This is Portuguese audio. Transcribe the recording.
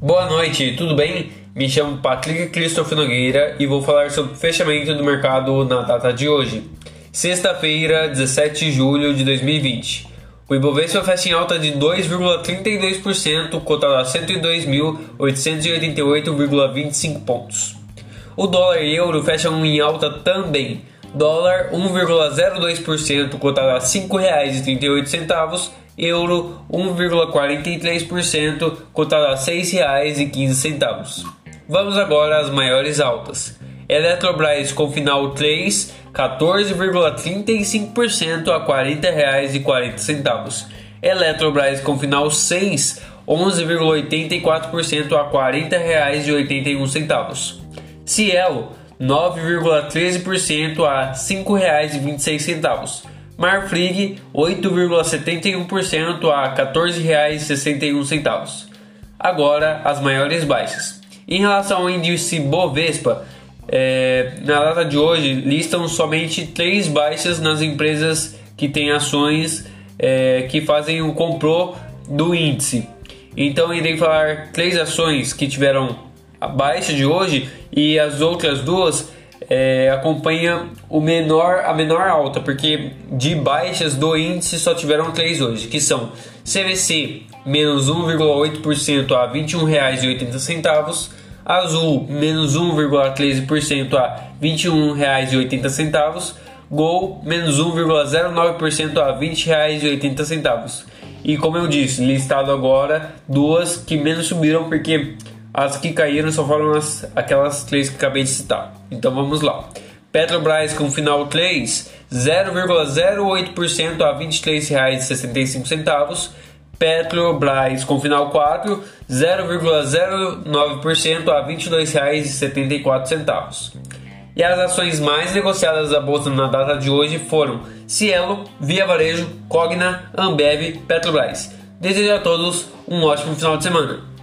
Boa noite, tudo bem? Me chamo Patrick Christopher Nogueira e vou falar sobre o fechamento do mercado na data de hoje, sexta-feira, 17 de julho de 2020. O Ibovespa fecha em alta de 2,32%, cotado a 102.888,25 pontos. O dólar e euro fecham em alta também, dólar 1,02%, cotado a R$ 5,38 euro 1,43%, cotado a R$ 6,15. Vamos agora às maiores altas. Eletrobras com final 3, 14,35% a R$ 40,40. Eletrobras com final 6, 11,84% a R$ 40,81. Cielo, 9,13% a R$ 5,26. Marfrig 8,71% a R$ 14,61. Agora as maiores baixas. Em relação ao índice Bovespa, é, na data de hoje listam somente três baixas nas empresas que têm ações é, que fazem o comprô do índice. Então irei falar três ações que tiveram a baixa de hoje e as outras duas é, acompanha o menor, a menor alta, porque de baixas do índice só tiveram três hoje, que são CVC menos 1,8% a R$ 21,80, Azul menos 1,13% a R$ 21,80, Gol menos 1,09% a R$ 20,80. E como eu disse, listado agora duas que menos subiram porque as que caíram só foram as, aquelas três que acabei de citar. Então vamos lá. Petrobras com final 3, 0,08% a R$ 23,65. Petrobras com final 4, 0,09% a R$ 22,74. E as ações mais negociadas da bolsa na data de hoje foram Cielo, Via Varejo, Cogna, Ambev, Petrobras. Desejo a todos um ótimo final de semana.